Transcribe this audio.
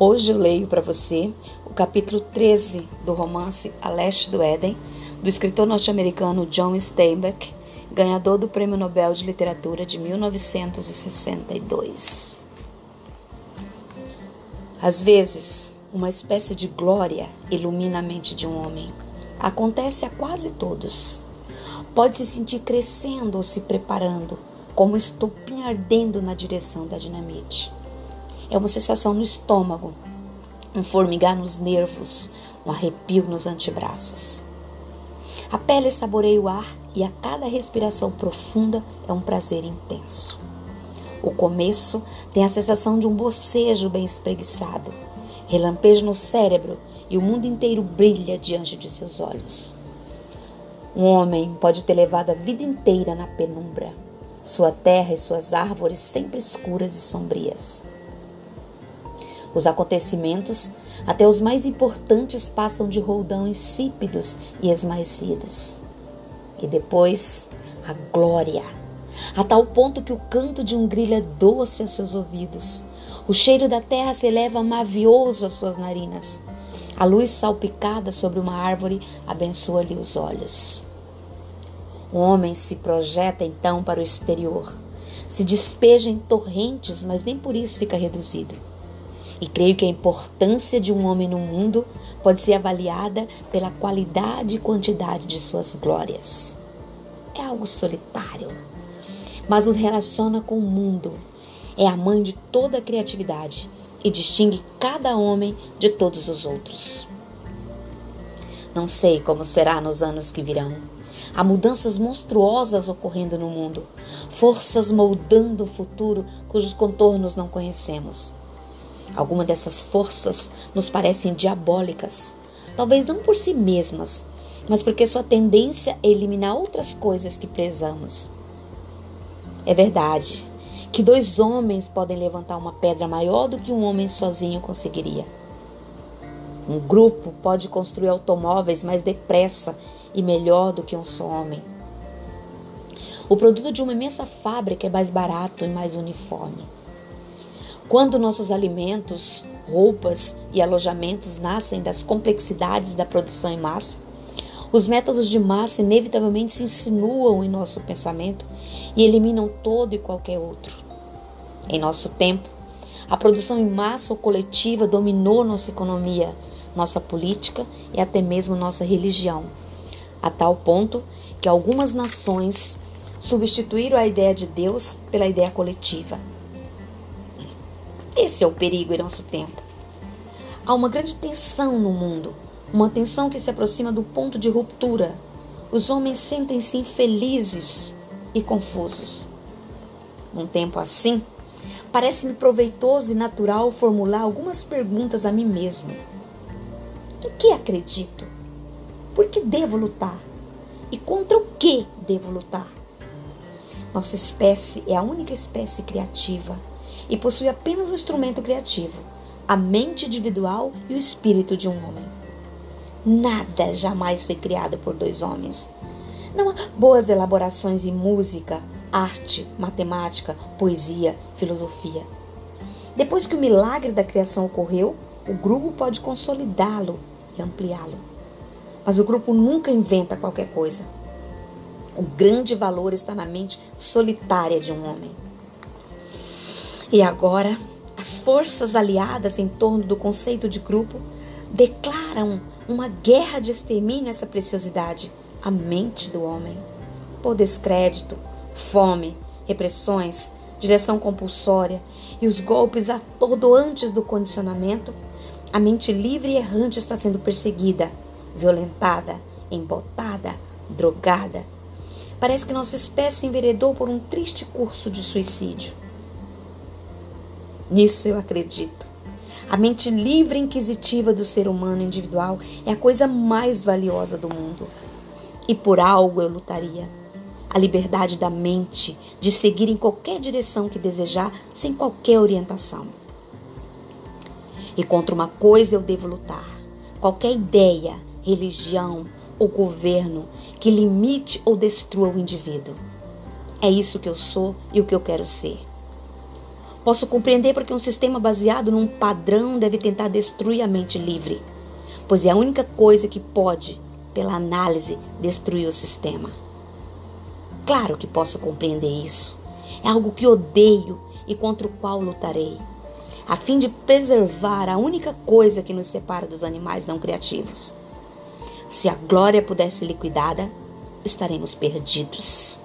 Hoje eu leio para você o capítulo 13 do romance A Leste do Éden, do escritor norte-americano John Steinbeck, ganhador do Prêmio Nobel de Literatura de 1962. Às vezes, uma espécie de glória ilumina a mente de um homem. Acontece a quase todos. Pode se sentir crescendo ou se preparando, como um estopim ardendo na direção da dinamite. É uma sensação no estômago, um formigar nos nervos, um arrepio nos antebraços. A pele saboreia o ar e a cada respiração profunda é um prazer intenso. O começo tem a sensação de um bocejo bem espreguiçado, relampeja no cérebro e o mundo inteiro brilha diante de seus olhos. Um homem pode ter levado a vida inteira na penumbra, sua terra e suas árvores sempre escuras e sombrias. Os acontecimentos, até os mais importantes, passam de roldão insípidos e esmaecidos. E depois, a glória, a tal ponto que o canto de um grilo é doce aos seus ouvidos. O cheiro da terra se eleva mavioso às suas narinas. A luz salpicada sobre uma árvore abençoa-lhe os olhos. O homem se projeta então para o exterior, se despeja em torrentes, mas nem por isso fica reduzido. E creio que a importância de um homem no mundo pode ser avaliada pela qualidade e quantidade de suas glórias. É algo solitário, mas os relaciona com o mundo. É a mãe de toda a criatividade e distingue cada homem de todos os outros. Não sei como será nos anos que virão. Há mudanças monstruosas ocorrendo no mundo, forças moldando o futuro cujos contornos não conhecemos. Algumas dessas forças nos parecem diabólicas, talvez não por si mesmas, mas porque sua tendência é eliminar outras coisas que prezamos. É verdade que dois homens podem levantar uma pedra maior do que um homem sozinho conseguiria. Um grupo pode construir automóveis mais depressa e melhor do que um só homem. O produto de uma imensa fábrica é mais barato e mais uniforme. Quando nossos alimentos, roupas e alojamentos nascem das complexidades da produção em massa, os métodos de massa inevitavelmente se insinuam em nosso pensamento e eliminam todo e qualquer outro. Em nosso tempo, a produção em massa ou coletiva dominou nossa economia, nossa política e até mesmo nossa religião, a tal ponto que algumas nações substituíram a ideia de Deus pela ideia coletiva. Esse é o perigo em nosso tempo. Há uma grande tensão no mundo, uma tensão que se aproxima do ponto de ruptura. Os homens sentem-se infelizes e confusos. Num tempo assim, parece-me proveitoso e natural formular algumas perguntas a mim mesmo. Em que acredito? Por que devo lutar? E contra o que devo lutar? Nossa espécie é a única espécie criativa e possui apenas um instrumento criativo, a mente individual e o espírito de um homem. Nada jamais foi criado por dois homens. Não há boas elaborações em música, arte, matemática, poesia, filosofia. Depois que o milagre da criação ocorreu, o grupo pode consolidá-lo e ampliá-lo. Mas o grupo nunca inventa qualquer coisa. O grande valor está na mente solitária de um homem. E agora, as forças aliadas em torno do conceito de grupo declaram uma guerra de extermínio a essa preciosidade, a mente do homem. Por descrédito, fome, repressões, direção compulsória e os golpes atordoantes do condicionamento, a mente livre e errante está sendo perseguida, violentada, embotada, drogada. Parece que nossa espécie enveredou por um triste curso de suicídio. Nisso eu acredito. A mente livre e inquisitiva do ser humano individual é a coisa mais valiosa do mundo. E por algo eu lutaria. A liberdade da mente de seguir em qualquer direção que desejar, sem qualquer orientação. E contra uma coisa eu devo lutar: qualquer ideia, religião ou governo que limite ou destrua o indivíduo. É isso que eu sou e o que eu quero ser. Posso compreender porque um sistema baseado num padrão deve tentar destruir a mente livre, pois é a única coisa que pode, pela análise, destruir o sistema. Claro que posso compreender isso. É algo que odeio e contra o qual lutarei, a fim de preservar a única coisa que nos separa dos animais não criativos. Se a glória pudesse ser liquidada, estaremos perdidos.